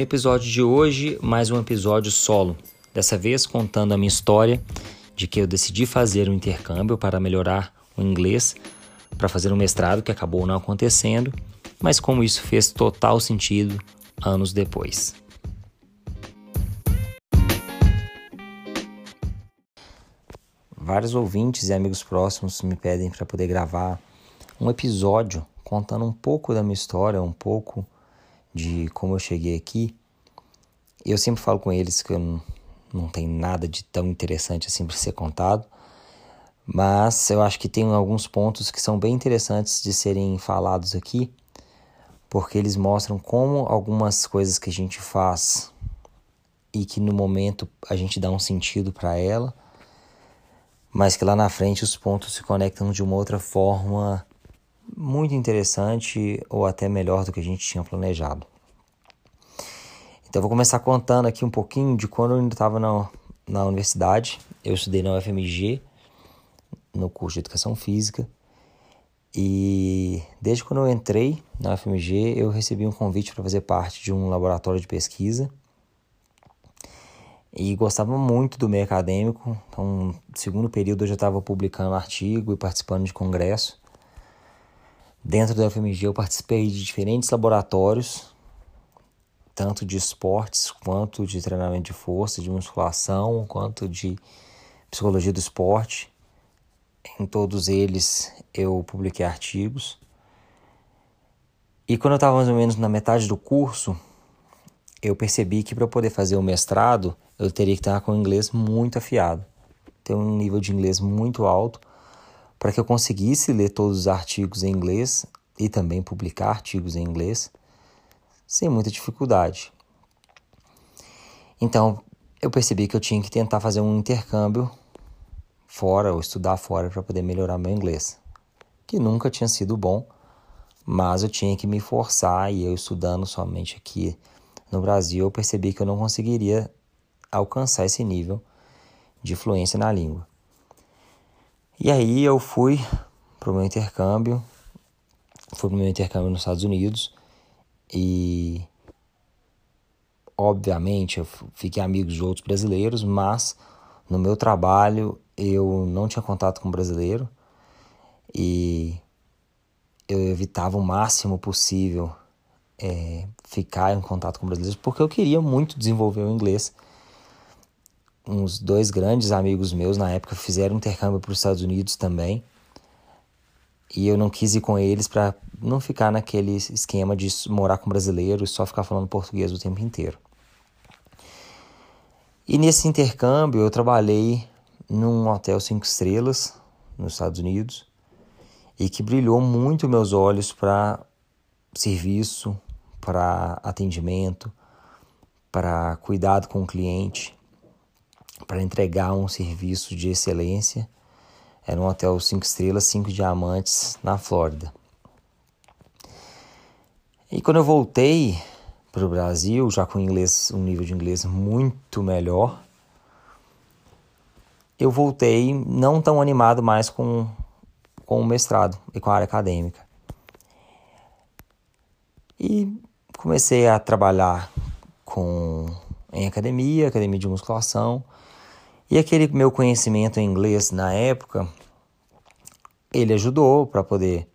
No episódio de hoje, mais um episódio solo. Dessa vez contando a minha história de que eu decidi fazer um intercâmbio para melhorar o inglês, para fazer um mestrado que acabou não acontecendo, mas como isso fez total sentido anos depois. Vários ouvintes e amigos próximos me pedem para poder gravar um episódio contando um pouco da minha história, um pouco de como eu cheguei aqui, eu sempre falo com eles que eu não, não tem nada de tão interessante assim para ser contado, mas eu acho que tem alguns pontos que são bem interessantes de serem falados aqui, porque eles mostram como algumas coisas que a gente faz e que no momento a gente dá um sentido para ela, mas que lá na frente os pontos se conectam de uma outra forma muito interessante ou até melhor do que a gente tinha planejado. Então, vou começar contando aqui um pouquinho de quando eu ainda estava na, na universidade. Eu estudei na UFMG, no curso de Educação Física. E desde quando eu entrei na UFMG, eu recebi um convite para fazer parte de um laboratório de pesquisa. E gostava muito do meio acadêmico. Então, no segundo período, eu já estava publicando artigo e participando de congresso. Dentro da UFMG eu participei de diferentes laboratórios, tanto de esportes quanto de treinamento de força, de musculação, quanto de psicologia do esporte. Em todos eles eu publiquei artigos. E quando eu estava mais ou menos na metade do curso, eu percebi que para poder fazer o mestrado eu teria que estar com o inglês muito afiado, ter um nível de inglês muito alto para que eu conseguisse ler todos os artigos em inglês e também publicar artigos em inglês sem muita dificuldade. Então, eu percebi que eu tinha que tentar fazer um intercâmbio fora ou estudar fora para poder melhorar meu inglês, que nunca tinha sido bom, mas eu tinha que me forçar e eu estudando somente aqui no Brasil, eu percebi que eu não conseguiria alcançar esse nível de fluência na língua. E aí eu fui para o meu intercâmbio, fui para o meu intercâmbio nos Estados Unidos e obviamente eu fiquei amigo de outros brasileiros, mas no meu trabalho eu não tinha contato com brasileiro e eu evitava o máximo possível é, ficar em contato com brasileiros porque eu queria muito desenvolver o inglês uns dois grandes amigos meus na época fizeram intercâmbio para os Estados Unidos também. E eu não quis ir com eles para não ficar naquele esquema de morar com brasileiro e só ficar falando português o tempo inteiro. E nesse intercâmbio eu trabalhei num hotel cinco estrelas nos Estados Unidos e que brilhou muito meus olhos para serviço, para atendimento, para cuidado com o cliente para entregar um serviço de excelência. Era um hotel 5 estrelas, 5 diamantes na Flórida. E quando eu voltei para o Brasil, já com inglês, um nível de inglês muito melhor, eu voltei não tão animado mais com, com o mestrado e com a área acadêmica. E comecei a trabalhar com em academia, academia de musculação, e aquele meu conhecimento em inglês na época, ele ajudou para poder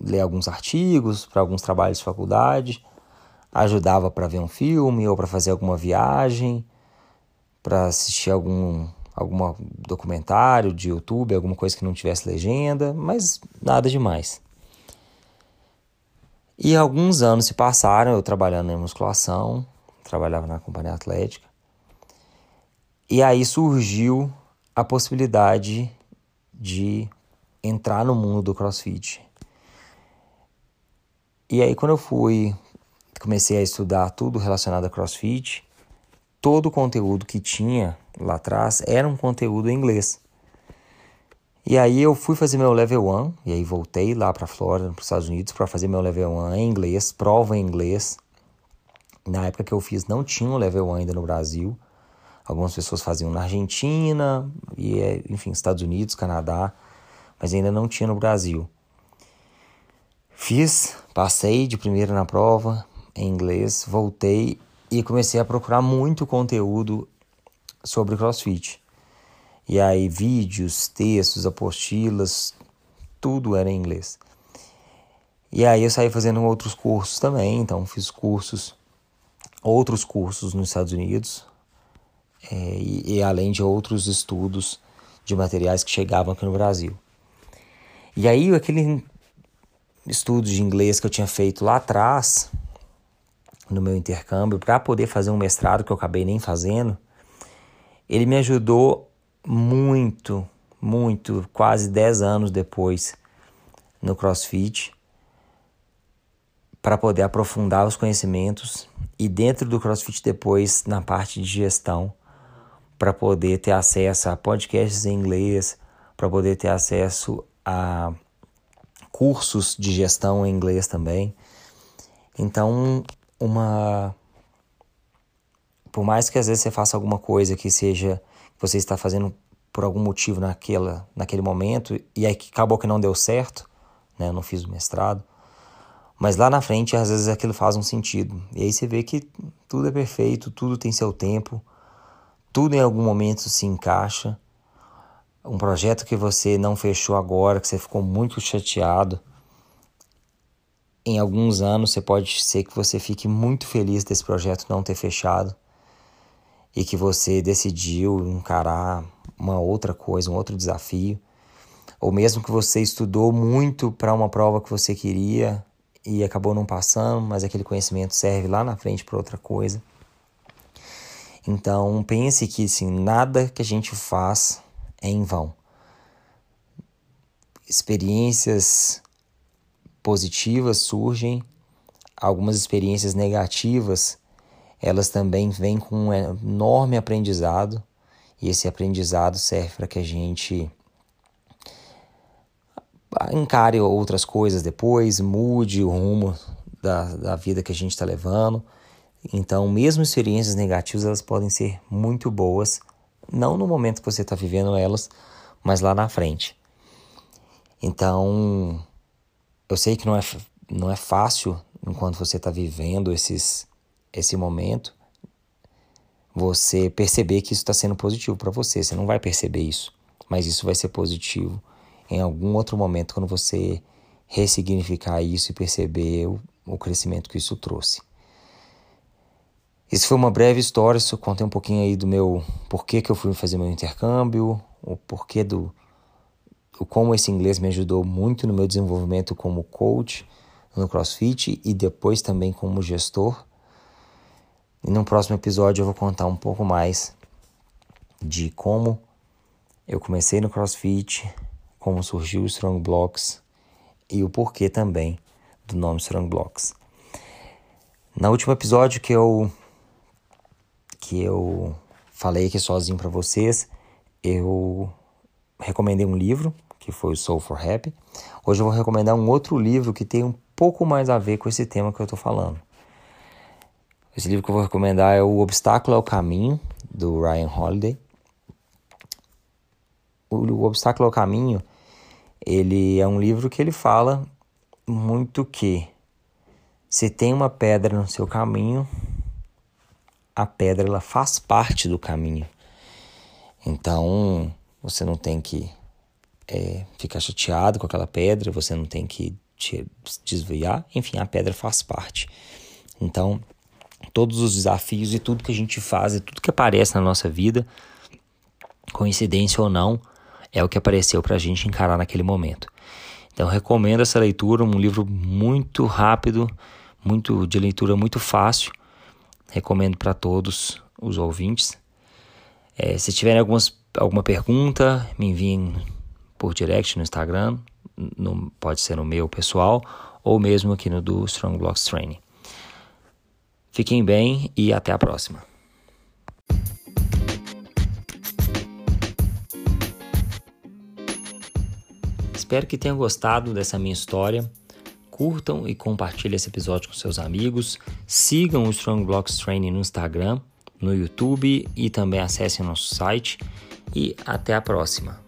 ler alguns artigos, para alguns trabalhos de faculdade, ajudava para ver um filme ou para fazer alguma viagem, para assistir algum algum documentário de YouTube, alguma coisa que não tivesse legenda, mas nada demais. E alguns anos se passaram eu trabalhando em musculação, trabalhava na companhia atlética. E aí surgiu a possibilidade de entrar no mundo do CrossFit. E aí quando eu fui, comecei a estudar tudo relacionado a CrossFit, todo o conteúdo que tinha lá atrás era um conteúdo em inglês. E aí eu fui fazer meu level 1, e aí voltei lá para Flórida, para os Estados Unidos, para fazer meu level 1 em inglês, prova em inglês. Na época que eu fiz não tinha o level 1 ainda no Brasil. Algumas pessoas faziam na Argentina, e enfim, Estados Unidos, Canadá, mas ainda não tinha no Brasil. Fiz, passei de primeira na prova em inglês, voltei e comecei a procurar muito conteúdo sobre CrossFit. E aí, vídeos, textos, apostilas, tudo era em inglês. E aí eu saí fazendo outros cursos também, então fiz cursos, outros cursos nos Estados Unidos, é, e, e, além de outros estudos de materiais que chegavam aqui no Brasil. E aí aquele estudo de inglês que eu tinha feito lá atrás, no meu intercâmbio, para poder fazer um mestrado que eu acabei nem fazendo, ele me ajudou muito, muito, quase 10 anos depois no CrossFit, para poder aprofundar os conhecimentos e dentro do CrossFit depois na parte de gestão, para poder ter acesso a podcasts em inglês, para poder ter acesso a cursos de gestão em inglês também. Então, uma por mais que às vezes você faça alguma coisa que seja que você está fazendo por algum motivo naquela, naquele momento e aí acabou que não deu certo, né? Eu não fiz o mestrado. Mas lá na frente, às vezes aquilo faz um sentido. E aí você vê que tudo é perfeito, tudo tem seu tempo, tudo em algum momento se encaixa. Um projeto que você não fechou agora, que você ficou muito chateado, em alguns anos você pode ser que você fique muito feliz desse projeto não ter fechado e que você decidiu encarar uma outra coisa, um outro desafio, ou mesmo que você estudou muito para uma prova que você queria e acabou não passando, mas aquele conhecimento serve lá na frente para outra coisa. Então pense que assim, nada que a gente faz é em vão. Experiências positivas surgem, algumas experiências negativas elas também vêm com um enorme aprendizado e esse aprendizado serve para que a gente encare outras coisas depois, mude o rumo da, da vida que a gente está levando. Então, mesmo experiências negativas, elas podem ser muito boas, não no momento que você está vivendo elas, mas lá na frente. Então, eu sei que não é, não é fácil enquanto você está vivendo esses esse momento, você perceber que isso está sendo positivo para você. Você não vai perceber isso, mas isso vai ser positivo em algum outro momento quando você ressignificar isso e perceber o, o crescimento que isso trouxe. Isso foi uma breve história, só contei um pouquinho aí do meu porquê que eu fui fazer meu intercâmbio, o porquê do o como esse inglês me ajudou muito no meu desenvolvimento como coach no CrossFit e depois também como gestor. E no próximo episódio eu vou contar um pouco mais de como eu comecei no CrossFit, como surgiu o Strong Blocks e o porquê também do nome Strong Blocks. No último episódio que eu que eu falei aqui sozinho para vocês, eu recomendei um livro que foi o Soul for Happy. Hoje eu vou recomendar um outro livro que tem um pouco mais a ver com esse tema que eu estou falando. Esse livro que eu vou recomendar é O Obstáculo ao Caminho, do Ryan Holiday. O, o Obstáculo ao Caminho, ele é um livro que ele fala muito que se tem uma pedra no seu caminho, a pedra ela faz parte do caminho. Então, você não tem que é, ficar chateado com aquela pedra, você não tem que te desviar, enfim, a pedra faz parte. Então, todos os desafios e tudo que a gente faz e tudo que aparece na nossa vida, coincidência ou não, é o que apareceu para a gente encarar naquele momento. Então recomendo essa leitura, um livro muito rápido, muito de leitura muito fácil. Recomendo para todos os ouvintes. É, se tiverem algumas, alguma pergunta, me enviem por direct no Instagram, no, pode ser no meu pessoal ou mesmo aqui no do Strong Blocks Training. Fiquem bem e até a próxima. Espero que tenham gostado dessa minha história Curtam e compartilhem esse episódio com seus amigos. Sigam o Strong Blocks Training no Instagram, no YouTube e também acessem nosso site. E até a próxima.